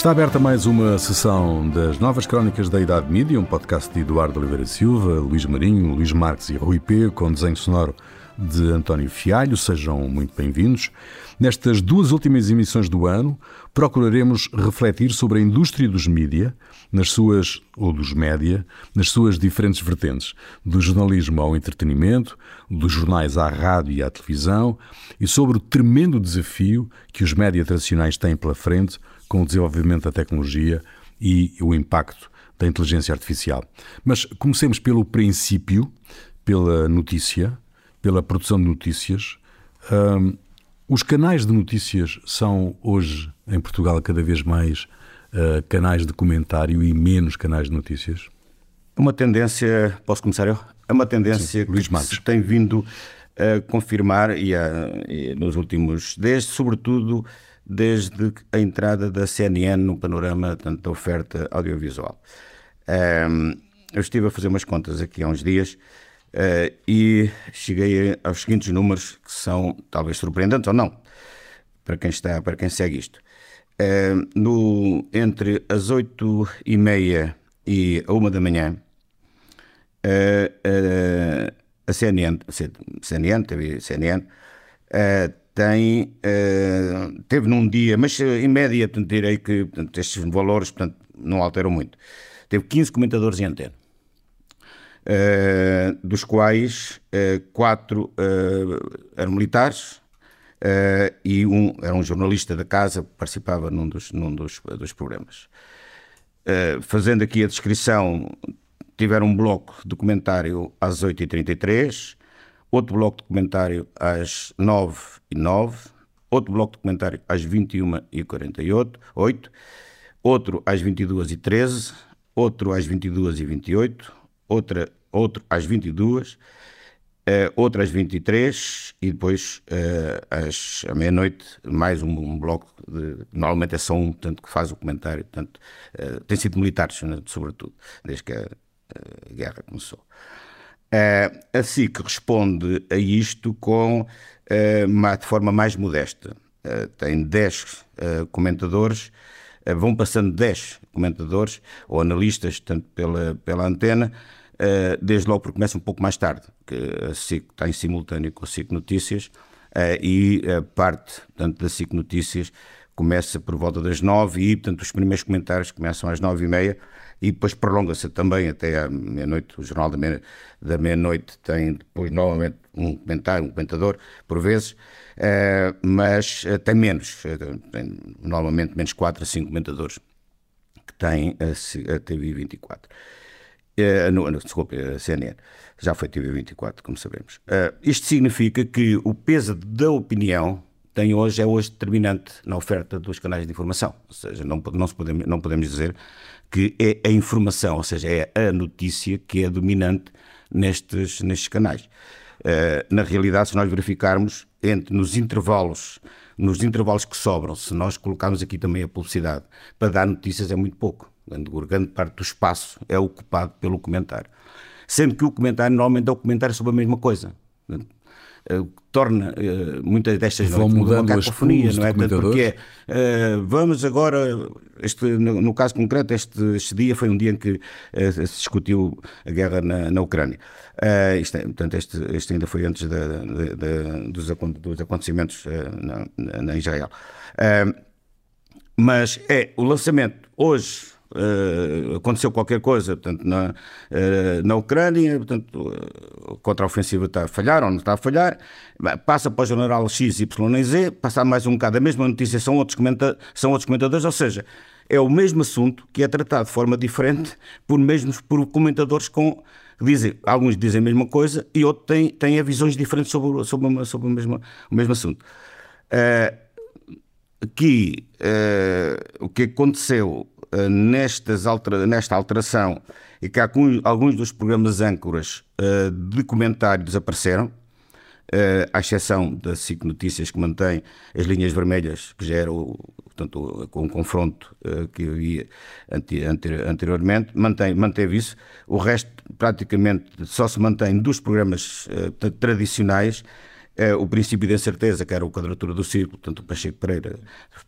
Está aberta mais uma sessão das Novas Crónicas da Idade Mídia, um podcast de Eduardo Oliveira Silva, Luís Marinho, Luís Marques e Rui P, com desenho sonoro de António Fialho. Sejam muito bem-vindos. Nestas duas últimas emissões do ano, procuraremos refletir sobre a indústria dos mídia, nas suas, ou dos média, nas suas diferentes vertentes, do jornalismo ao entretenimento, dos jornais à rádio e à televisão, e sobre o tremendo desafio que os média tradicionais têm pela frente com o desenvolvimento da tecnologia e o impacto da inteligência artificial. Mas comecemos pelo princípio, pela notícia, pela produção de notícias. Um, os canais de notícias são hoje, em Portugal, cada vez mais uh, canais de comentário e menos canais de notícias? Uma tendência, posso começar eu? É uma tendência Sim, que se tem vindo a confirmar e, a, e nos últimos, desde sobretudo desde a entrada da CNN no panorama tanto da oferta audiovisual. Um, eu estive a fazer umas contas aqui há uns dias uh, e cheguei aos seguintes números que são talvez surpreendentes ou não para quem está, para quem segue isto. Uh, no, entre as oito e meia e a uma da manhã, uh, a CNN, CNN, TV CNN, tem, teve num dia, mas em média portanto, direi que portanto, estes valores portanto, não alteram muito. Teve 15 comentadores em antena, uh, dos quais uh, quatro eram militares e um era um jornalista da casa que participava num dos, num dos, dos programas. fazendo aqui a descrição, tiveram um bloco de comentário às 8h33, outro bloco de comentário às 9 e 9 outro bloco de comentário às 21 e 48 8 outro às 22 e 13 outro às 22 e 28 outra, outro às 22 uh, eh, outro às 23 e depois uh, às à meia-noite mais um, um, bloco de, normalmente é só um tanto que faz o comentário tanto uh, tem sido militares né, sobretudo desde que a, a guerra começou Uh, a SIC responde a isto com, uh, de forma mais modesta. Uh, tem 10 comentadores, vão passando 10 comentadores ou analistas, tanto pela, pela antena, desde logo porque começa um pouco mais tarde, que a SIC está em simultâneo com a SIC Notícias e a parte portanto, da SIC Notícias começa por volta das 9 e, portanto, os primeiros comentários começam às 9 e meia e depois prolonga-se também até à meia-noite. O Jornal da Meia-Noite tem depois novamente um comentário, um comentador, por vezes, mas tem menos, tem normalmente menos 4 a 5 comentadores que tem a, a TV 24. Uh, no, no, desculpe, a CNN. Já foi TV 24, como sabemos. isto significa que o peso da opinião tem hoje, é hoje determinante na oferta dos canais de informação. Ou seja, não, não, podemos, não podemos dizer que é a informação, ou seja, é a notícia que é dominante nestes, nestes canais. Uh, na realidade, se nós verificarmos entre nos intervalos, nos intervalos que sobram, se nós colocarmos aqui também a publicidade para dar notícias é muito pouco. Grande parte do espaço é ocupado pelo comentário. Sendo que o comentário normalmente é o comentário sobre a mesma coisa. Uh, torna uh, muitas destas Vão mudando uma cacofonia, não é? Porque é, uh, vamos agora, este, no, no, caso concreto, este, este, dia foi um dia em que se discutiu a guerra na, na Ucrânia. isto é, portanto, este, este ainda foi antes dos, dos, acontecimentos na, na, Israel. mas é o lançamento hoje Uh, aconteceu qualquer coisa portanto, na, uh, na Ucrânia, portanto, a contraofensiva está a falhar ou não está a falhar, passa para o general X, Y e Z, passa mais um bocado a mesma notícia, são outros, comenta são outros comentadores, ou seja, é o mesmo assunto que é tratado de forma diferente por mesmos por comentadores com dizem, alguns dizem a mesma coisa e outros têm, têm visões diferentes sobre, sobre, sobre o, mesmo, o mesmo assunto. Uh, aqui, o que aconteceu eh, nestas altera nesta alteração e que alguns dos programas âncoras uh, de comentário desapareceram. à exceção da SIC Notícias, que mantém as linhas vermelhas, que já era o, portanto, com um confronto que havia anteriormente, mantém, manteve isso. O resto, praticamente, só se mantém dos programas tradicionais é, o princípio da incerteza, que era o quadratura do círculo, portanto o Pacheco Pereira,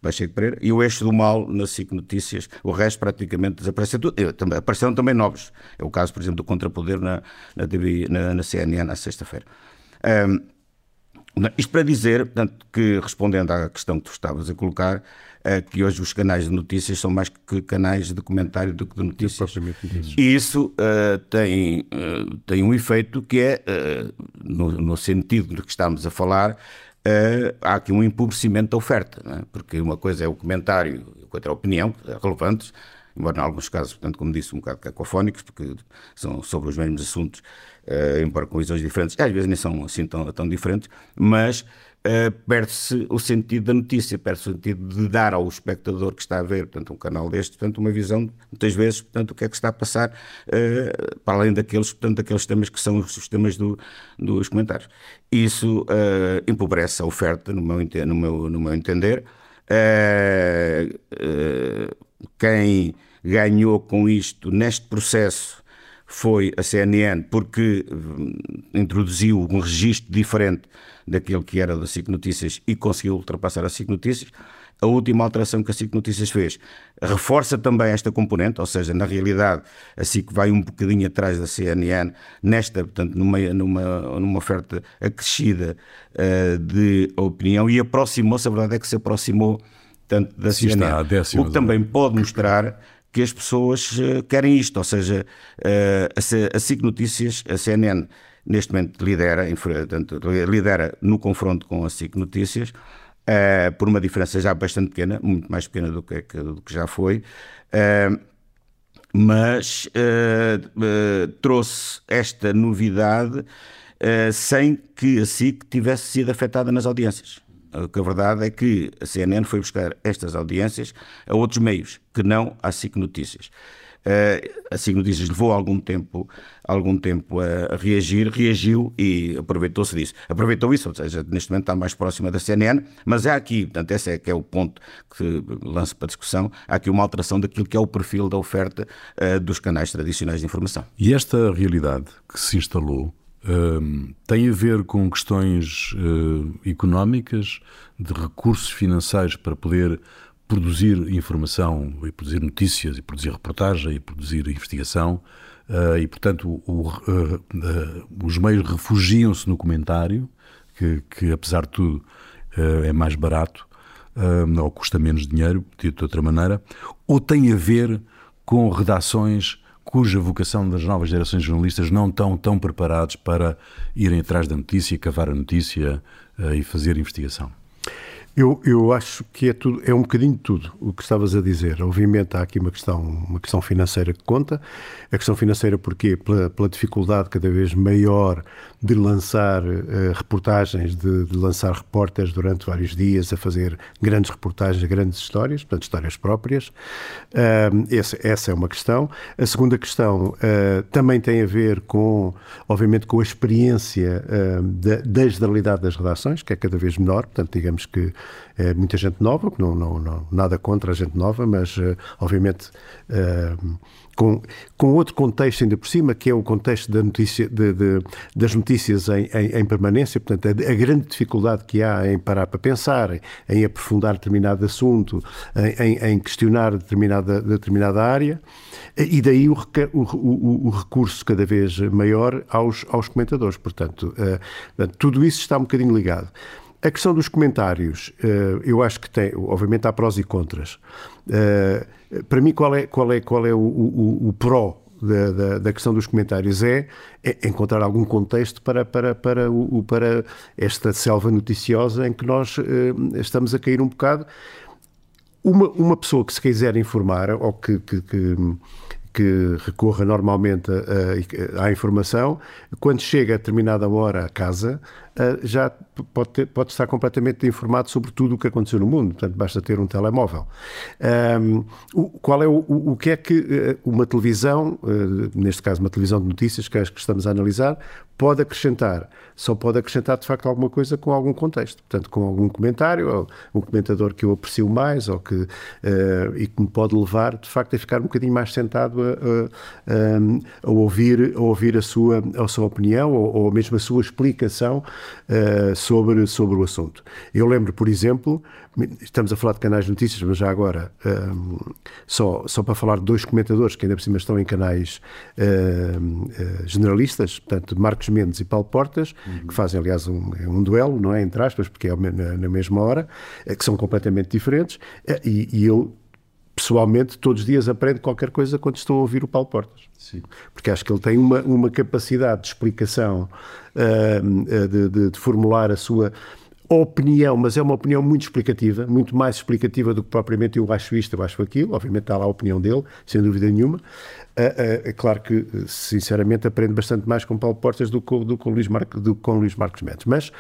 Pacheco Pereira, e o eixo do mal na SIC Notícias, o resto praticamente desapareceu. Também, apareceram também novos. É o caso, por exemplo, do Contrapoder na, na, na, na CNN na sexta-feira. Um, isto para dizer, portanto, que respondendo à questão que tu estavas a colocar, é que hoje os canais de notícias são mais que canais de comentário do que de notícias. E isso uh, tem, uh, tem um efeito que é, uh, no, no, sentido do que estamos a falar, há aqui um empobrecimento da oferta, é? porque uma coisa é o comentário, outra é a opinião, é relevantes, embora em alguns casos, portanto, como disse, um bocado cacofónicos, porque são sobre os mesmos assuntos, uh, embora com visões diferentes, às vezes nem são assim tão, tão diferentes, mas Uh, perde-se o sentido da notícia, perde-se o sentido de dar ao espectador que está a ver, portanto, um canal deste, portanto, uma visão, muitas vezes, portanto, o que é que está a passar, uh, para além daqueles, portanto, daqueles temas que são os temas do, dos comentários. Isso uh, empobrece a oferta, no meu, no meu, no meu entender. Quem ganhou com isto, neste processo, foi a CNN, porque hum, introduziu um registro diferente daquele que era da SIC Notícias e conseguiu ultrapassar a SIC Notícias. A última alteração que a SIC Notícias fez reforça também esta componente, ou seja, na realidade a SIC vai um bocadinho atrás da CNN nesta, portanto, numa, numa, numa oferta acrescida uh, de opinião e aproximou-se, a verdade é que se aproximou tanto da Sim, CNN, o que também pode mostrar que as pessoas uh, querem isto, ou seja, uh, a, SIC Notícias, a CNN neste momento lidera, lidera no confronto com a SIC Notícias, uh, por uma diferença já bastante pequena, muito mais pequena do que, do que já foi, uh, mas uh, trouxe esta novidade sem que a SIC tivesse sido afetada nas audiências. O que a verdade é que a CNN foi buscar estas audiências a outros meios, que não à SIC Notícias. Uh, a SIG Notícias levou algum tempo, algum tempo a, reagir, reagiu e aproveitou-se disso. Aproveitou isso, ou seja, neste momento está mais próxima da CNN, mas há aqui, portanto, esse é que é o ponto que lança para discussão, há aqui uma alteração daquilo que é o perfil da oferta uh, dos canais tradicionais de informação. E esta realidade que se instalou Uh, tem a ver com questões uh, económicas, de recursos financeiros para poder produzir informação e produzir notícias e produzir reportagem e produzir investigação uh, e portanto o, uh, uh, os meios refugiam-se no comentário que, que, apesar de tudo é mais barato ou custa menos dinheiro dito de outra maneira ou tem a ver com redações cuja vocação das novas gerações de jornalistas não estão tão preparados para irem atrás da notícia, cavar a notícia e fazer investigação eu, eu acho que é, tudo, é um bocadinho de tudo o que estavas a dizer. Obviamente há aqui uma questão, uma questão financeira que conta. A questão financeira porquê? Pela, pela dificuldade cada vez maior de lançar uh, reportagens, de, de, lançar repórteres durante vários dias a fazer grandes reportagens, grandes histórias, portanto histórias próprias. Uh, essa, essa, é uma questão. A segunda questão uh, também tem a ver com, obviamente, com a experiência da, da generalidade das redações, que é cada vez menor. Portanto, digamos que é muita gente nova, não, não, não, nada contra a gente nova, mas obviamente com, com outro contexto ainda por cima, que é o contexto da notícia, de, de, das notícias em, em, em, permanência, portanto, a, a, grande dificuldade que há em parar para pensar, em, aprofundar determinado assunto, em, questionar determinada, determinada área, e daí o, o, o, o recurso cada vez maior aos, aos comentadores. Portanto, uh, tudo isso está um bocadinho ligado. A questão dos comentários, eh, eu acho que tem, obviamente há prós e contras. Eh, para mim, qual é, qual é, qual é o, o, o pró da, da, da, questão dos comentários é, é, encontrar algum contexto para, para, para, o, para esta selva noticiosa em que nós eh, estamos a cair um bocado. Uma, uma pessoa que se quiser informar ou que, que, que que recorra normalmente à informação, quando chega a determinada hora a casa, eh, já pode, ter, pode, estar completamente informado sobre tudo o que aconteceu no mundo, portanto basta ter um telemóvel. Um, qual é o, o, que é que eh, uma televisão, uh, neste caso uma televisão de notícias que, que estamos a analisar, pode acrescentar? Só pode acrescentar de facto alguma coisa com algum contexto, portanto com algum comentário, ou um comentador que eu aprecio mais ou que, uh, e que me pode levar de facto a ficar um bocadinho mais sentado a, a, a ouvir, a ouvir a sua, a sua opinião ou, ou mesmo a sua explicação uh, sobre, sobre o assunto. Eu lembro, por exemplo, estamos a falar de canais de notícias, mas já agora, um, eh, só, só para falar de dois comentadores que ainda por cima estão em canais uh, uh, generalistas, portanto, Marcos Mendes e Paulo Portas, uhum. que fazem, aliás, um, um duelo, não é? Entre aspas, porque é na, na mesma hora, que são completamente diferentes, e, e eu pessoalmente, todos os dias aprendo qualquer coisa quando estou a ouvir o Paulo Portas. Sim. Porque acho que ele tem uma, uma capacidade de explicação, uh, de, de, de, formular a sua opinião, mas é uma opinião muito explicativa, muito mais explicativa do que propriamente eu acho isto, eu acho aquilo. Obviamente está lá a opinião dele, sem dúvida nenhuma. É, é claro que, sinceramente, aprendo bastante mais com Paulo Portas do que, do com Luís, Marco, do com Luís Marcos Mendes. Mas,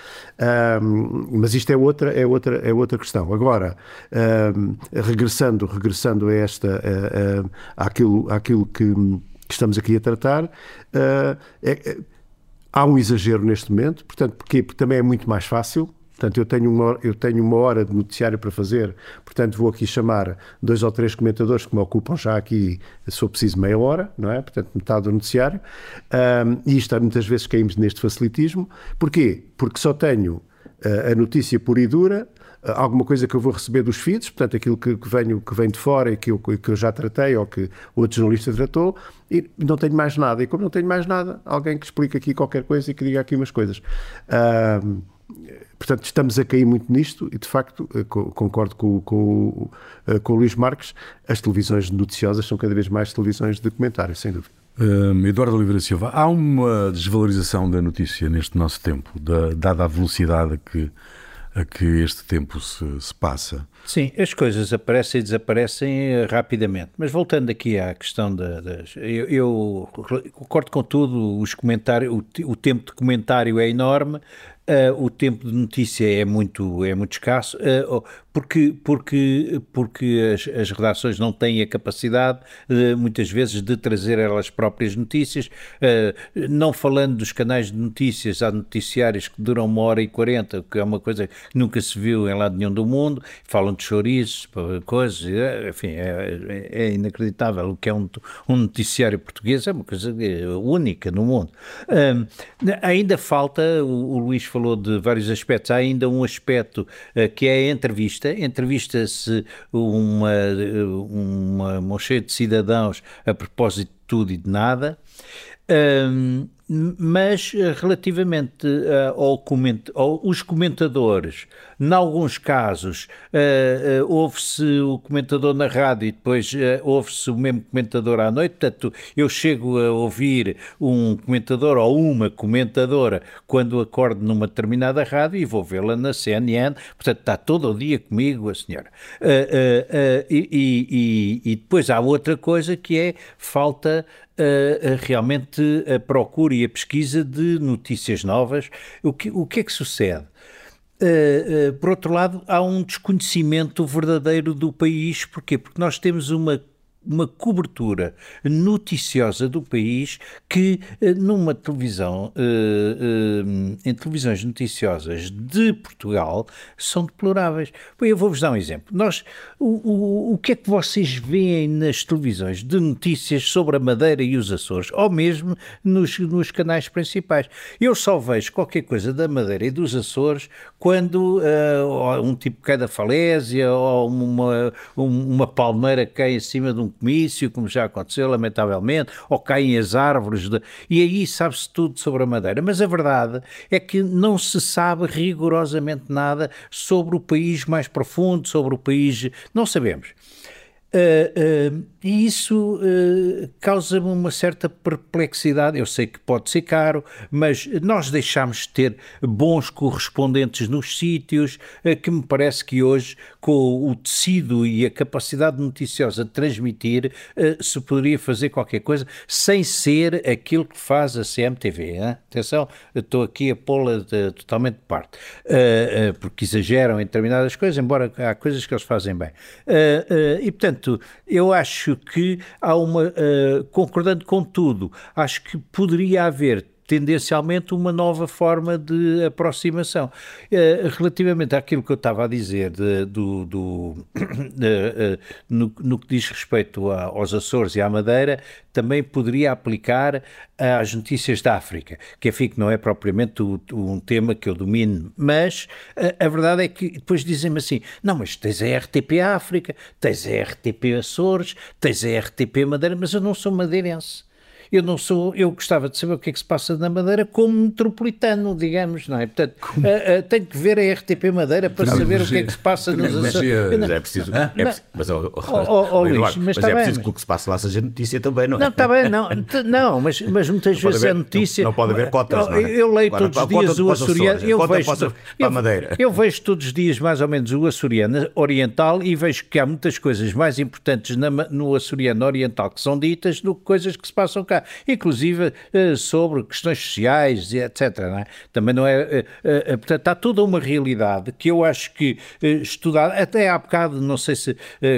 um, mas isto é outra, é, outra, é outra questão. Agora, um, regressando, regressando a esta, a, a, àquilo, àquilo que, que, estamos aqui a tratar, uh, é, há um exagero neste momento. Portanto? Porque também é muito mais fácil Portanto, eu tenho, uma, eu tenho uma hora de noticiário para fazer, portanto, vou aqui chamar dois ou três comentadores que me ocupam já aqui, se for preciso, meia hora, não é? Portanto, metade do noticiário. Um, e isto, muitas vezes, caímos neste facilitismo. Porquê? Porque só tenho uh, a notícia pura e dura, uh, alguma coisa que eu vou receber dos feeds, portanto, aquilo que, que, venho, que vem de fora e que eu, que eu já tratei ou que outro jornalista tratou, e não tenho mais nada. E como não tenho mais nada, alguém que explique aqui qualquer coisa e que diga aqui umas coisas. Uh, Portanto, estamos a cair muito nisto e, de facto, eh, concordo com, com, eh, com o Luís Marques, as televisões noticiosas são cada vez mais televisões de comentário, sem dúvida. Um, Eduardo Oliveira Silva, há uma desvalorização da notícia neste nosso tempo, da, dada a velocidade que, a que este tempo se, se, passa? Sim, as coisas aparecem e desaparecem eh, rapidamente. Mas voltando aqui à questão das. Eu, eu concordo com tudo, os comentários, o, o tempo de comentário é enorme, Uh, o tempo de notícia é muito, é muito escasso, uh, porque, porque, porque as, as, redações não têm a capacidade, uh, muitas vezes, de trazer elas próprias notícias, não falando dos canais de notícias, há noticiários que duram uma hora e quarenta, que é uma coisa que nunca se viu em lado nenhum do mundo, falam de chouriços, coisas, enfim, é, é, inacreditável o que é um, um noticiário português, é uma coisa única no mundo. ainda falta, o, Luís falou de vários aspectos, há ainda um aspecto que é a entrevista. Entrevista-se uma, uma mocheia de cidadãos a propósito de tudo e de nada. Um, mas eh, relativamente uh, ao coment ao, os comentadores, em alguns casos uh, uh, ouve-se o comentador na rádio e depois ouve-se o mesmo comentador à noite, portanto eu chego a ouvir um comentador ou uma comentadora quando acordo numa determinada rádio e vou vê-la na CNN, portanto está todo o dia comigo a senhora. E, e, e, depois há outra coisa que é falta uh, realmente a procura e a pesquisa de notícias novas. O que, o que é que sucede? Uh, uh, por outro lado, há um desconhecimento verdadeiro do país. Porquê? Porque nós temos uma uma cobertura noticiosa do país que eh, numa televisão, eh, eh, em televisões noticiosas de Portugal, são deploráveis. Eu vou-vos dar um exemplo. Nós, o, o, o que é que vocês veem nas televisões de notícias sobre a Madeira e os Açores, ou mesmo nos, nos canais principais? Eu só vejo qualquer coisa da Madeira e dos Açores quando uh, um tipo cai da falésia ou uma, uma palmeira cai em cima de um comício, como já aconteceu, lamentavelmente, ou caem as árvores, de... e aí sabe-se tudo sobre a Madeira. Mas a verdade é que não se sabe rigorosamente nada sobre o país mais profundo, sobre o país. Não sabemos. Uh, uh, e isso uh, causa-me uma certa perplexidade. Eu sei que pode ser caro, mas nós deixamos de ter bons correspondentes nos sítios, que me parece que hoje, com o tecido e a capacidade noticiosa de transmitir, se poderia fazer qualquer coisa sem ser aquilo que faz a CMTV. Hein? Atenção, estou aqui a pô-la totalmente de parte, porque exageram em determinadas coisas, embora há coisas que eles fazem bem. e, portanto, eu acho que há uma, uh, concordando com tudo, acho que poderia haver tendencialmente uma nova forma de aproximação. Uh, relativamente àquilo que eu estava a dizer de, do, do uh, uh, no, no, que diz respeito a, aos Açores e à Madeira, também poderia aplicar às notícias da África, que enfim que não é propriamente o, um tema que eu domino, mas a, a verdade é que depois dizem-me assim, não, mas tens a RTP África, tens a RTP Açores, tens a RTP Madeira, mas eu não sou madeirense. Eu não sou, eu gostava de saber o que é que se passa na Madeira como metropolitano, digamos, não é? Portanto, uh, uh, tenho que ver a RTP Madeira para não, saber o que é que se passa nos Açores. Mas é preciso, é preciso mas, oh, oh, oh, oh Luís, mas, mas é preciso que o que se passa lá seja notícia também, não é? Não, está bem, não, não mas, mas muitas não vezes haver, é notícia. Não, não, pode haver cotas, não é? Eu leio todos os dias o açoriano. Eu vejo, Madeira. eu vejo todos os dias mais ou menos o açoriano oriental e vejo que há muitas coisas mais importantes na, no açoriano oriental que são ditas do que coisas que se passam cá. Inclusive eh, sobre questões sociais, etc. Não é? Também não é. Eh, eh, portanto, há toda uma realidade que eu acho que estudar, até há bocado, não sei se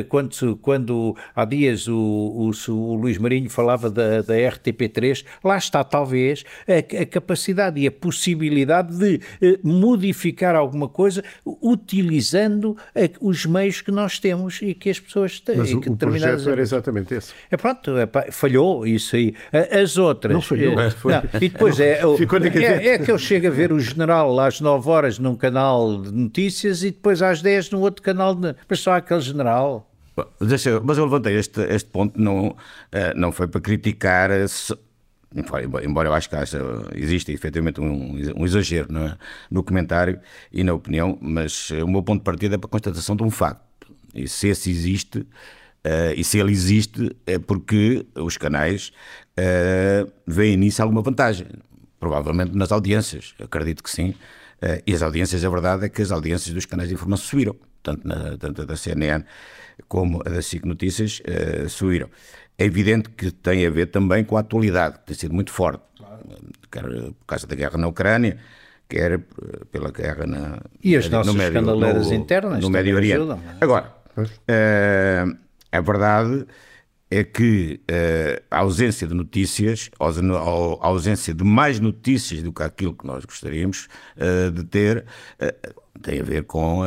quando, quando há dias o, o, o Luís Marinho falava da, da RTP3, lá está talvez a, a capacidade e a possibilidade de modificar alguma coisa utilizando os meios que nós temos e que as pessoas têm. Mas o, o projeto era exatamente esse. É pronto, é, falhou isso aí. As outras não falhou. É, foi. Não, e depois é, é, é, que eu chego a ver o general às 9 horas num canal de notícias e depois às 10 no outro canal, de, mas só aquele general. Deixa, mas eu levantei este, este ponto, não, eh, não foi para criticar. Se, embora eu acho que haja, existe efetivamente um, um exagero no, no comentário e na opinião, mas o meu ponto de partida é para a constatação de um facto. E se esse existe, uh, e se ele existe, é porque os canais uh, veem nisso alguma vantagem. Provavelmente nas audiências, acredito que sim. Uh, e as audiências, a verdade é que as audiências dos canais de informação subiram, tanto, na, tanto a da CNN como a da SIC Notícias uh, subiram. É evidente que tem a ver também com a atualidade, que tem sido muito forte, quer por causa da guerra na Ucrânia, quer pela guerra na, e as nossas no médio, escandaleiras no, internas no Médio Oriente. Ajudam, é? Agora, uh, é verdade é que uh, a ausência de notícias, a ausência de mais notícias do que aquilo que nós gostaríamos uh, de ter, uh, tem a ver com,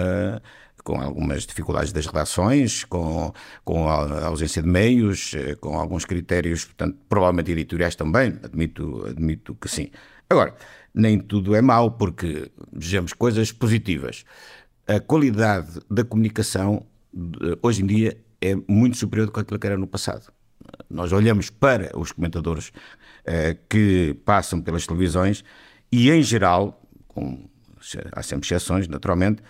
com algumas dificuldades das redações, com, com a ausência de meios, com alguns critérios, portanto, provavelmente editoriais também, admito, admito que sim. Agora, nem tudo é mau, porque vejamos coisas positivas. A qualidade da comunicação hoje em dia é muito superior do que aquilo que era no passado. Nós olhamos para os comentadores eh, que passam pelas televisões e, em geral, com, há sempre exceções, naturalmente,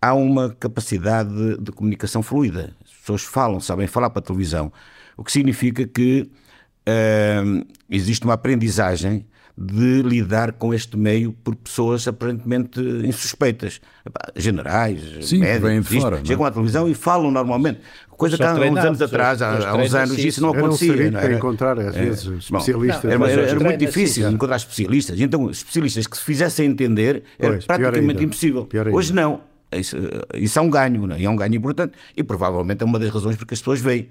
há uma capacidade de, de, comunicação fluida. As pessoas falam, sabem falar para a televisão, o que significa que eh, existe uma aprendizagem de lidar com este meio por pessoas aparentemente insuspeitas. Generais, Sim, médicos, de fora, chegam à televisão e falam normalmente. Coisa que há uns anos atrás, há, há uns anos, isso não acontecia. Era um não era? encontrar, às é. vezes, especialistas. Não, era, era, era muito difícil assim, encontrar especialistas. Então, especialistas que se fizessem entender era pois, praticamente impossível. Hoje não. Isso, isso, é um ganho, não é? é um ganho importante e provavelmente é uma das razões porque as pessoas veem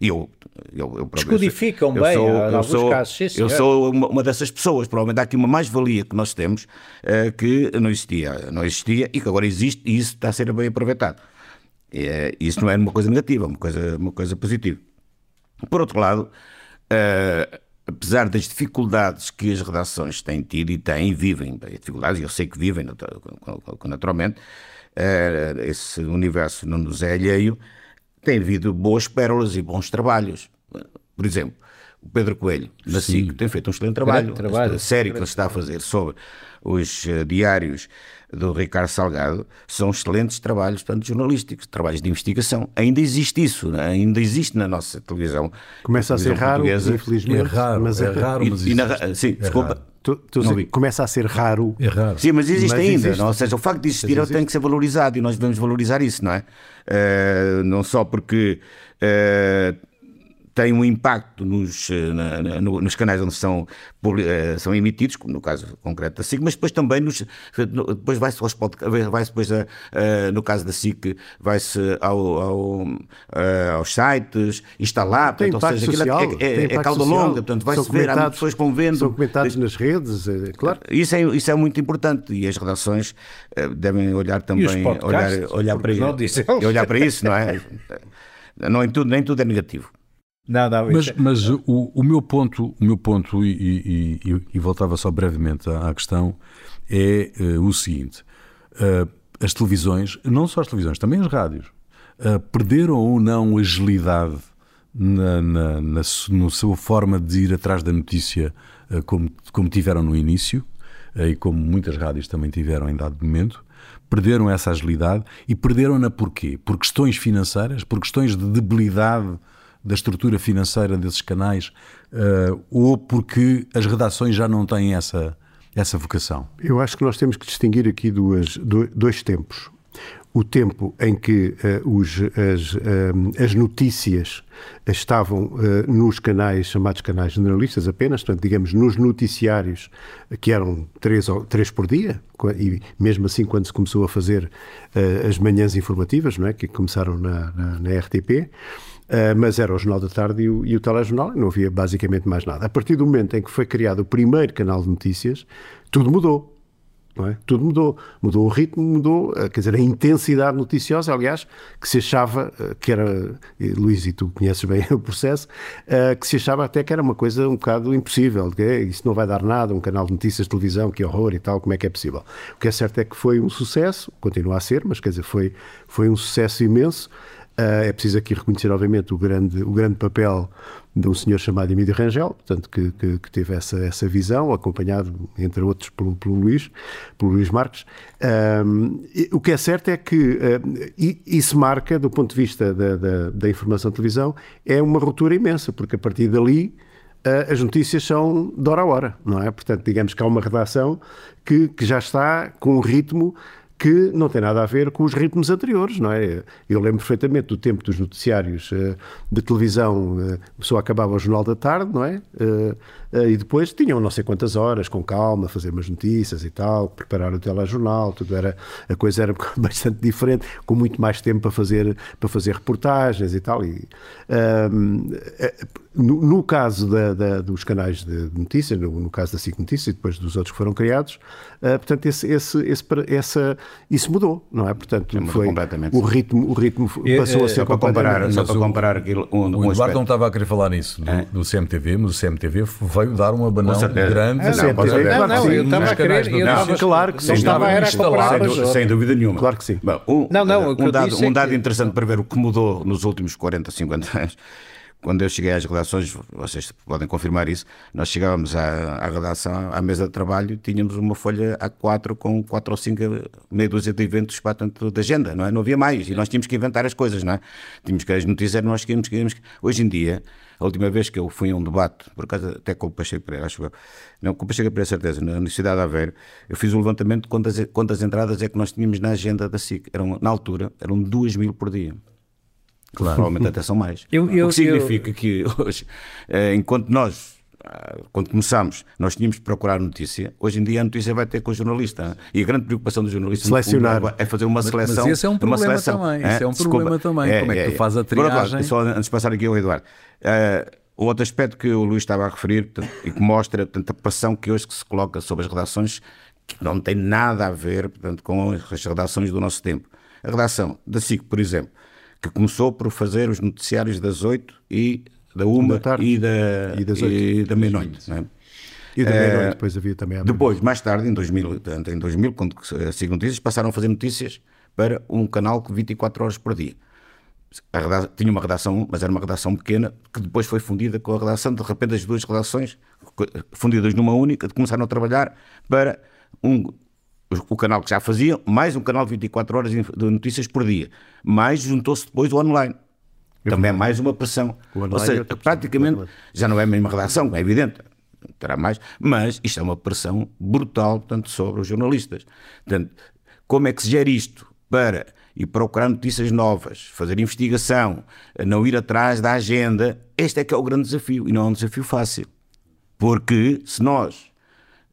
eu, eu, eu Descodificam eu bem, sou, em alguns sou, casos. Sim, eu sou uma, uma, dessas pessoas. Provavelmente há aqui uma mais-valia que nós temos uh, que não existia, não existia e que agora existe e isso está a ser bem aproveitado. E, uh, isso não é uma coisa negativa, é uma coisa, uma coisa positiva. Por outro lado, uh, apesar das dificuldades que as redações têm tido e têm e vivem, dificuldades, eu sei que vivem naturalmente, esse universo não nos é alheio, tem havido boas pérolas e bons trabalhos. Por exemplo, o Pedro Coelho, da SIC, tem feito um excelente trabalho. trabalho. A série que ele está a fazer sobre os uh, diários do Ricardo Salgado são excelentes trabalhos, portanto, jornalísticos, trabalhos de investigação. Ainda existe isso, né? ainda existe na nossa televisão. Começa a ser raro, É infelizmente. raro, mas é raro, mas E, e na, existe. sim, É desculpa. raro. Tu- tu Não sei- começa a ser raro. É raro. Sim, mas existe Mas ainda. existe. não? Ou seja, o facto de existir Mas tem que ser valorizado e nós devemos valorizar isso, não é? Eh, não só porque eh, tem um impacto nos, eh, na- na- no- nos canais onde são, eh, são emitidos, como no caso concreto da SIC, mas depois também nos, no- depois vai-se aos podcasts, vai-se depois, a- a- no caso da SIC, vai-se ao, ao, eh, aos sites, está lá, Tem portanto, ou seja, é- social. é, é, é cauda social. longa, portanto, vai-se ver, há pessoas que vão vendo. São comentados nas redes, é, claro. Isso é, isso é muito importante e as redações devem olhar também os olhar, podcasts, olhar, para, e olhar para isso, não é? Não, em tudo, nem tudo é negativo. Não, não, Mas, é- mas o, o meu ponto, o meu ponto e, e- e- e voltava só brevemente à, à questão, é eh, o seguinte: eh, as televisões, não só as televisões, também as rádios, eh, perderam ou não agilidade na, na, na, na sua forma de ir atrás da notícia como, como tiveram no início, e como muitas rádios também tiveram em dado momento, perderam essa agilidade e perderam-na porquê? Por questões financeiras, por questões de debilidade da estrutura financeira desses canais, eh, ou porque as redações já não têm essa, essa vocação? Eu acho que nós temos que distinguir aqui duas, do- dois tempos. O tempo em que eh, os, as, eh, as notícias estavam eh, nos canais, chamados canais generalistas apenas, portanto, digamos, nos noticiários, que eram três, três por dia, e mesmo assim quando se começou a fazer as manhãs informativas, não é? que começaram na, na, na RTP, Uh, mas era o Jornal da Tarde e o, e o Telejornal, e não havia basicamente mais nada. A partir do momento em que foi criado o primeiro canal de notícias, tudo mudou. É? Tudo mudou. Mudou o ritmo, mudou, uh, quer dizer, a intensidade noticiosa, aliás, que se achava uh, que era, Luís, e tu conheces bem o processo, que se achava até que era uma coisa um bocado impossível, que isso não vai dar nada, um canal de notícias de televisão, que horror e tal, como é que é possível? O que é certo é que foi um sucesso, continua a ser, mas quer dizer, foi, foi um sucesso imenso. Uh, é preciso aqui reconhecer, obviamente, o grande, o grande papel de um senhor chamado Emílio Rangel, portanto, que, que, que teve essa, essa visão, acompanhado, entre outros, pelo, pelo Luís, pelo Luís Marques. Um, e o que é certo é que isso marca, do ponto de vista da, da, da informação de televisão, é uma ruptura imensa, porque a partir dali uh, as notícias são de hora a hora, não é? Portanto, digamos que há uma redação que, que já está com um ritmo que não tem nada a ver com os ritmos anteriores, não é? Eu lembro perfeitamente do tempo dos noticiários eh, de televisão, eh, a pessoa acabava o Jornal da Tarde, não é? Eh, e depois tinham não sei quantas horas, com calma, fazer umas notícias e tal, preparar o telejornal, tudo era, a coisa era bastante diferente, com muito mais tempo para fazer, para fazer reportagens e tal. E, ahm, eh, no, no caso da- da- dos canais de notícias, no, no caso da SIC Notícias e depois dos outros que foram criados, ah, portanto, esse, esse, esse, essa, isso mudou, não é? Portanto, mudou foi completamente. o ritmo, o ritmo E, passou eh, a ser Só para comparar, só para o- comparar aquilo, um, O um Eduardo aspecto. não estava a querer falar nisso do, do CMTV, mas o CMTV veio dar um abanão Com certeza. grande. Ah, não, CMTV, Não, não, eu estava a querer, eu estava, notícias. Claro que não sim. estava era a comparar, sem, dúvida nenhuma. Claro que sim. Bom, um, Não, não, um dado, disse é um dado interessante para ver o que mudou nos últimos 40, 50 anos. Quando eu cheguei às redações, vocês podem confirmar isso, nós chegávamos à, à redação, à mesa de trabalho, tínhamos uma folha A4 com quatro ou cinco, meia dúzia de eventos para tanto de agenda, não é? Não havia mais, e nós tínhamos que inventar as coisas, não é? Tínhamos que as notícias, nós tínhamos que... Hoje em dia, a última vez que eu fui a um debate, por acaso até com o Pacheco Pereira, acho eu, não, com o Pacheco Pereira, certeza, na Universidade de Aveiro, eu fiz um levantamento de quantas, quantas entradas é que nós tínhamos na agenda da SIC. Eram, na altura, eram duas mil por dia. Claro. Provavelmente até são mais. Eu- eu- o que significa que hoje, eh, enquanto nós, ah, quando começámos, nós tínhamos que procurar notícia, hoje em dia a notícia vai ter com o jornalista. E a grande preocupação do jornalista Selecionar. é fazer uma seleção. mas esse é um problema seleção. também, Hã? esse é um problema também. Como é que tu fazes a lado, triagem? Só antes de passar aqui ao Eduardo. eh, o outro aspecto que o Luís estava a referir portanto, e que mostra portanto, a pressão que hoje que se coloca sobre as redações que não tem nada a ver portanto, com as redações do nosso tempo. A redação da SIC, por exemplo, que começou por fazer os noticiários das 8 e da 1 Da tarde. e da, E das e da meia-noite. é? E também Eh, não, depois havia também a Depois, mais tarde, em 2000, portanto, em 2000 quando a SIC Notícias, passaram a fazer notícias para um canal de 24 horas por dia. redação, tinha uma redação, mas era uma redação pequena, que depois foi fundida com a redação, de repente as duas redações, fundidas numa única, começaram a trabalhar para um, o canal que já fazia, mais um canal de 24 horas de notícias por dia. Mais juntou-se depois o online. Também é mais uma pressão. Ou seja, é praticamente já não é a mesma redação, é evidente, terá mais, mas isto é uma pressão brutal, portanto, sobre os jornalistas. Portanto, como é que se gera isto para ir procurar notícias novas, fazer investigação, não ir atrás da agenda? Este é que é o grande desafio e não é um desafio fácil. Porque se nós,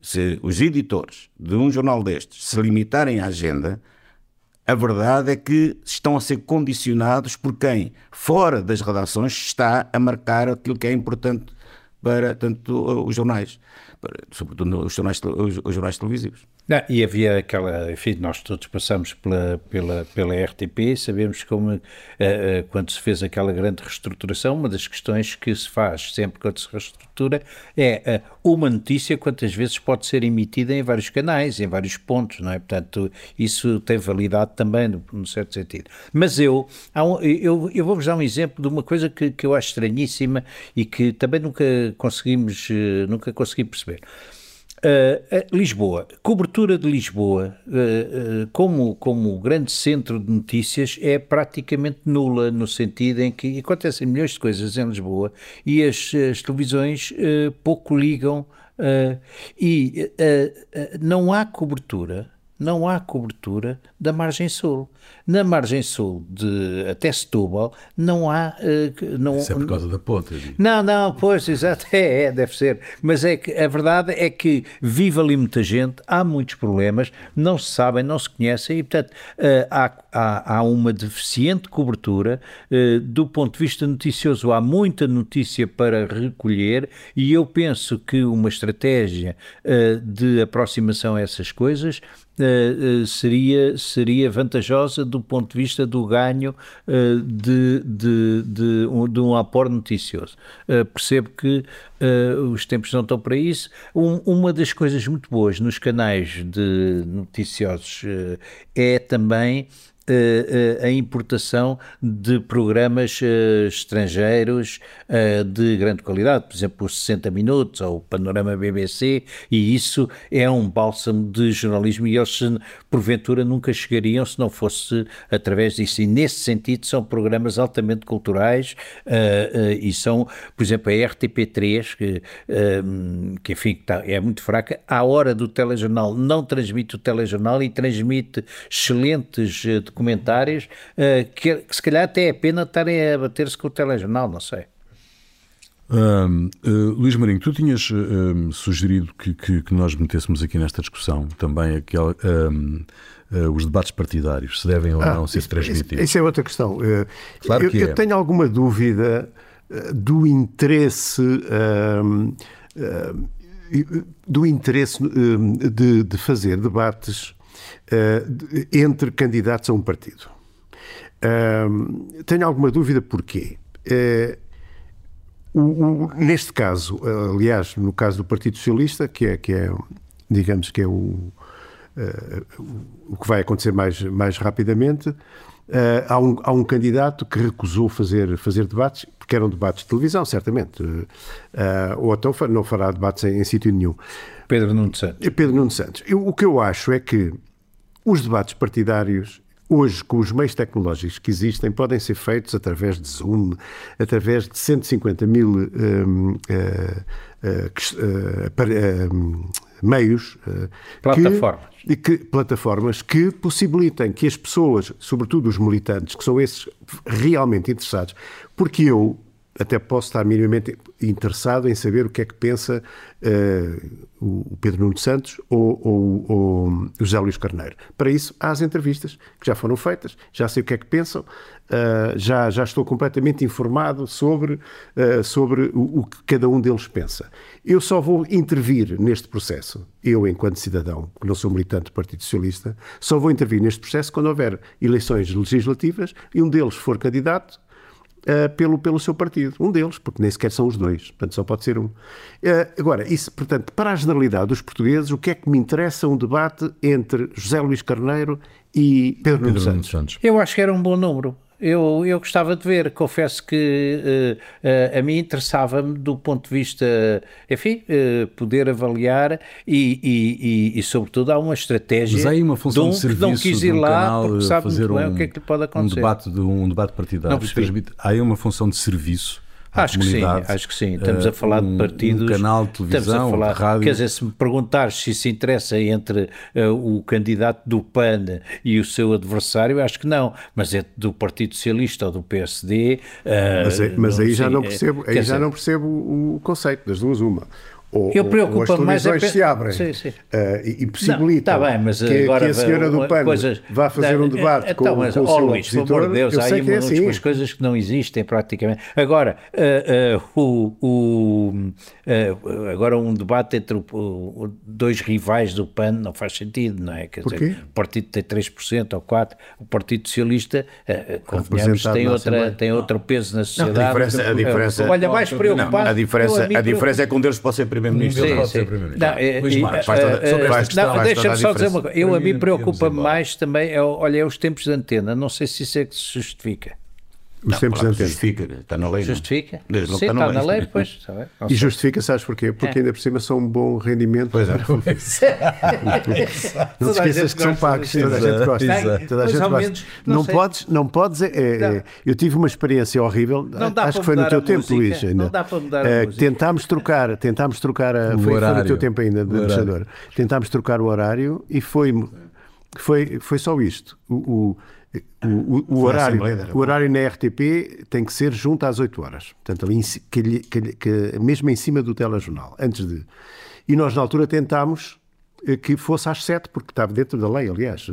se os editores de um jornal destes se limitarem à agenda, a verdade é que estão a ser condicionados por quem, fora das redações, está a marcar aquilo que é importante para tanto os jornais, para, sobretudo os jornais, os, os jornais televisivos. Não, e havia aquela, enfim, nós todos passamos pela, pela, pela RTP, sabemos como, uh, uh, quando se fez aquela grande reestruturação, uma das questões que se faz sempre quando se reestrutura é uh, uma notícia quantas vezes pode ser emitida em vários canais, em vários pontos, não é? Portanto, isso tem validade também, num certo sentido. Mas eu, um, eu, eu vou-vos dar um exemplo de uma coisa que, que eu acho estranhíssima e que também nunca conseguimos, nunca consegui perceber. Uh, Lisboa, cobertura de Lisboa uh, uh, como, como grande centro de notícias é praticamente nula, no sentido em que acontecem milhões de coisas em Lisboa e as, as televisões pouco ligam e não há cobertura, não há cobertura da margem sul. Na margem sul de até Setúbal não há. Uh, não, Isso é por causa da ponte. Não, não, pois, exato, é, é, deve ser. Mas é que a verdade é que vive ali muita gente, há muitos problemas, não se sabem, não se conhecem e, portanto, uh, há, há, há, uma deficiente cobertura. Uh, do ponto de vista noticioso, há muita notícia para recolher e eu penso que uma estratégia de aproximação a essas coisas seria, seria vantajosa do ponto de vista do ganho uh, de, de, de, um, de um aporte noticioso. Uh, percebo que uh, os tempos não estão para isso. Um, uma das coisas muito boas nos canais de noticiosos é também a importação de programas uh, estrangeiros de grande qualidade, por exemplo, os 60 Minutos ou o Panorama BBC, e isso é um bálsamo de jornalismo e eles, porventura, nunca chegariam se não fosse através disso. E nesse sentido, são programas altamente culturais e são, por exemplo, a RTP3, que, que enfim, tá, é muito fraca, à hora do telejornal não transmite o telejornal e transmite excelentes comentários uh, que, que, se calhar até é pena estarem a bater-se com o telejornal, não sei. Uh, Luís Marinho, tu tinhas uh, sugerido que, que, que, nós metêssemos aqui nesta discussão também aquela, os debates partidários, se devem ou ah, não ser transmitidos. Isso é outra questão. Claro eu, que é. eu tenho alguma dúvida do interesse do interesse de, de fazer debates uh, entre candidatos a um partido. Uh, tenho alguma dúvida porquê. Uh, o, o, neste caso, aliás, no caso do Partido Socialista, que é, que é digamos que é o, o que vai acontecer mais, mais rapidamente, Uh, há, um, há um candidato que recusou fazer, fazer debates, porque eram debates de televisão, certamente, uh, ou então não fará debates em, em sítio nenhum. Pedro Nuno Santos. Pedro Nuno Santos. Eu, o que eu acho é que os debates partidários hoje, com os meios tecnológicos que existem, podem ser feitos através de Zoom, através de 150 mil uh, uh, uh, meios. plataformas. Que, que, plataformas que possibilitem que as pessoas, sobretudo os militantes, que são esses realmente interessados, porque eu até posso estar minimamente interessado em saber o que é que pensa uh, o Pedro Nuno Santos ou, ou, ou, o José Luís Carneiro. Para isso, há as entrevistas que já foram feitas, já sei o que é que pensam, uh, já, já estou completamente informado sobre, uh, sobre o, o, que cada um deles pensa. Eu só vou intervir neste processo, eu, enquanto cidadão, que não sou militante do Partido Socialista, só vou intervir neste processo quando houver eleições legislativas e um deles for candidato uh, pelo, pelo seu partido. Um deles, porque nem sequer são os dois, portanto só pode ser um. Uh, agora, isso, portanto, para a generalidade dos portugueses, o que é que me interessa um debate entre José Luís Carneiro e Pedro, Pedro Nuno Santos? Santos? Eu acho que era um bom número. Eu, eu gostava de ver. Confesso que uh, uh, a mim interessava-me do ponto de vista, enfim, uh, poder avaliar e, e, e, e, sobretudo, há uma estratégia Mas há aí uma função de, um, de serviço não quis ir lá porque sabe fazer muito um, bem o que é que lhe pode acontecer. Um debate, de, um debate partidário. Há aí uma função de serviço acho que sim, acho que sim. Estamos a falar um, de partidos. Um canal de televisão, estamos a falar, de rádio. Quer dizer, se me perguntares se se interessa entre uh, o candidato do PAN e o seu adversário, acho que não. Mas é do Partido Socialista ou do PSD. Uh, mas, é, mas aí já não percebo, aí já não percebo o conceito das duas uma ou, eu preocupo ou mais é se abrem sim, sim. Uh, e, e possibilitam não, tá bem, mas que, agora, que a senhora do PAN coisas, vá fazer um debate então, com, mas, com o oh, seu Luís, opositor. Pelo amor de Deus, há aí que é assim. umas coisas que não existem praticamente. Agora, uh, uh, o, o agora um debate entre o, dois rivais do PAN não faz sentido, não é? Quer dizer, o partido tem 3% ou 4%, o Partido Socialista, convenhamos, tem, outra, tem outro peso na sociedade. Não, a diferença, a diferença, Olha, mais preocupado. Não, a diferença, a diferença é que um deles pode ser primeiro-ministro. Sim, sim. Não, Luís Marcos, faz toda, não, deixa-me só dizer uma coisa. Eu, a mim preocupa-me mais também, é, olha, é os tempos de antena. Não sei se isso é que se justifica. Os não, tempos de antena. Justifica, está na lei. Justifica? Não. Sim, está, na lei, pois. Está bem, e justifica, sabes porquê? Porque é. ainda por cima são um bom rendimento. Pois é. não te esqueças que são pagos, toda a gente gosta. Toda a gente gosta. Não podes, não podes, é, eu tive uma experiência horrível, acho que foi no teu tempo, Luís. Não dá para mudar a Tentámos trocar, tentámos trocar, foi no teu tempo ainda, de deixador. Tentámos trocar o horário e foi, foi, foi só isto. o o, o, o horário, o horário na RTP tem que ser junto às 8 horas. Portanto, ali, que, que, que, mesmo em cima do telejornal, antes de. E nós, na altura, tentámos eh, que fosse às 7, porque estava dentro da lei, aliás.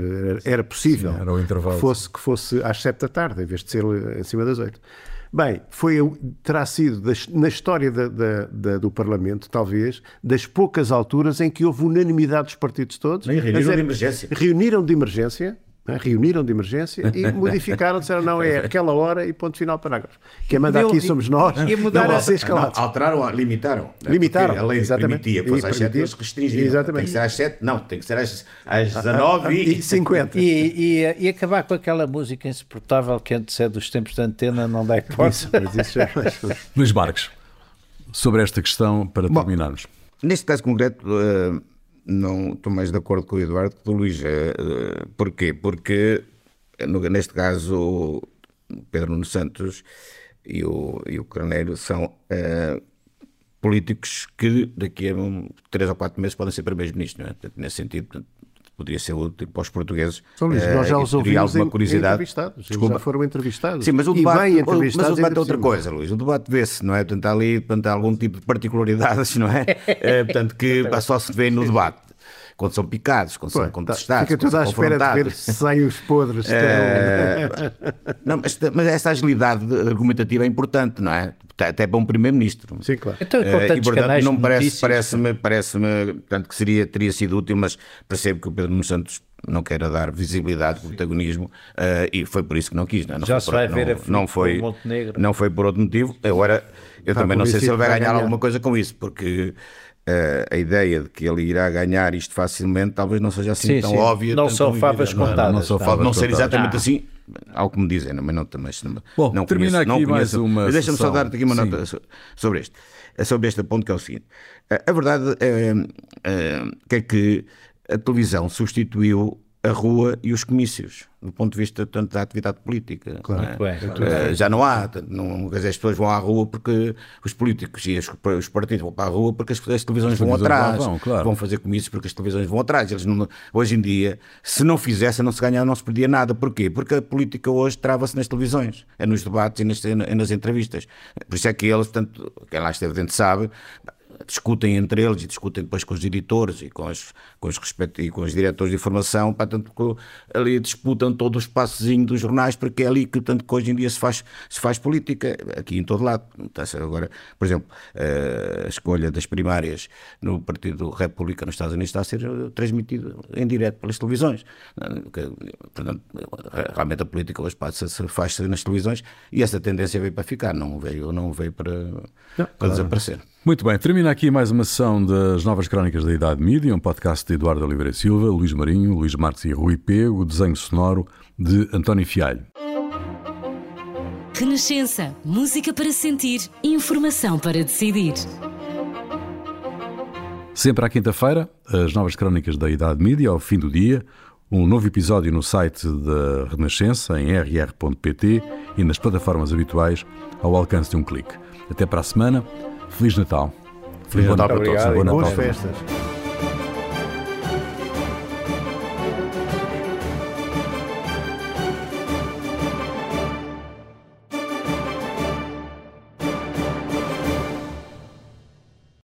Era possível Sim, era o intervalo. Que, fosse, que fosse às 7 da tarde, em vez de ser em cima das 8. Bem, foi, terá sido na história da, da, da, do Parlamento, talvez, das poucas alturas em que houve unanimidade dos partidos todos. Nem reuniram de emergência. Reuniram de emergência é? reuniram de emergência e modificaram, disseram não, é aquela hora e ponto final parágrafo. Quem manda aqui somos nós, e mudaram, não vocês calados. Alteraram, limitaram. Limitaram, a lei exatamente. permitia que fosse às 7, eles restringiram. Exatamente. Tem que ser às 7, não, tem que ser às, às 19 e, e 50. E, e, e, acabar com aquela música insuportável que antecede dos tempos de antena não dá hipótese. Mas isso é Luís Marques, sobre esta questão, para Bom, terminarmos. Neste caso concreto... Uh, não estou mais de acordo com o Eduardo que com o Luís. Uh, porquê? Porque no, neste caso, Pedro Nuno Santos e o, e o Carneiro são uh, políticos que daqui a um, três ou quatro meses podem ser primeiros-ministros, é? Nesse sentido, poderia ser útil para os portugueses. São Luís, nós já os ouvimos alguma curiosidade. entrevistados. Desculpa. já foram entrevistados. Sim, mas o debate, mas o debate é outra coisa, Luís. O debate vê-se, não é? Portanto, há ali portanto, há algum tipo de particularidades, não é? é portanto, que só se vê no debate quando são picados, quando Pô, são contestados. Fica tudo à espera de ver se saem os podres. É... não, mas, mas essa agilidade argumentativa é importante, não é? Até para um primeiro-ministro. Sim, claro. Então, é, e, portanto, não parece, parece-me, parece-me, portanto, que seria, teria sido útil, mas percebo que o Pedro Nuno Santos não queira dar visibilidade, protagonismo, uh, e foi por isso que não quis. Não, é? não Já se vai por, ver não, a não foi, Montenegro. Não foi por outro motivo. Agora, eu tá, também não sei se ele vai ganhar, ganhar alguma coisa com isso, porque Uh, a ideia de que ele irá ganhar isto facilmente talvez não seja assim sim, tão sim. óbvia. Não são favas contadas. Não, são Pode não ser exatamente ah. assim, ao que me dizem, mas não também. Bom, não termina conheço, aqui não mais conheço, uma. Mas deixa-me só dar-te aqui uma sim. nota sobre este, sobre este ponto que é o seguinte. A verdade é, é, é que a televisão substituiu a rua e os comícios, do ponto de vista tanto da atividade política. Claro, não é? uh, já não há, não, as pessoas vão à rua porque os políticos e os, os partidos vão para a rua porque as, as televisões as vão atrás, vão, claro. vão, fazer comícios porque as televisões vão atrás. Eles não, hoje em dia, se não fizessem, não se ganhava, não se perdia nada. Porquê? Porque a política hoje trava-se nas televisões, é nos debates e nas, nas entrevistas. Por isso é que eles, portanto, quem lá esteve dentro sabe, discutem entre eles e discutem depois com os editores e com os, com os, respeito, e com os diretores de informação, para, tanto, ali disputam todo o espaçozinho dos jornais, porque é ali que, tanto que hoje em dia se faz, se faz política, aqui em todo lado. Agora, por exemplo, eh, a escolha das primárias no Partido República nos Estados Unidos está a ser transmitido em direto pelas televisões. Portanto, realmente a política hoje passa-se, faz-se nas televisões e essa tendência veio para ficar, não veio, não veio para, não, para claro. desaparecer. Muito bem, termina aqui mais uma sessão das Novas Crónicas da Idade Mídia, um podcast de Eduardo Oliveira Silva, Luís Marinho, Luís Marques e Rui Pego, desenho sonoro de António Fialho. Renascença, música para sentir, informação para decidir. Sempre à quinta-feira, as novas crónicas da Idade Mídia, ao fim do dia, um novo episódio no site da Renascença, em rr.pt e nas plataformas habituais, ao alcance de um clique. Até para a semana. Feliz Natal. Feliz Natal para todos. Boas festas.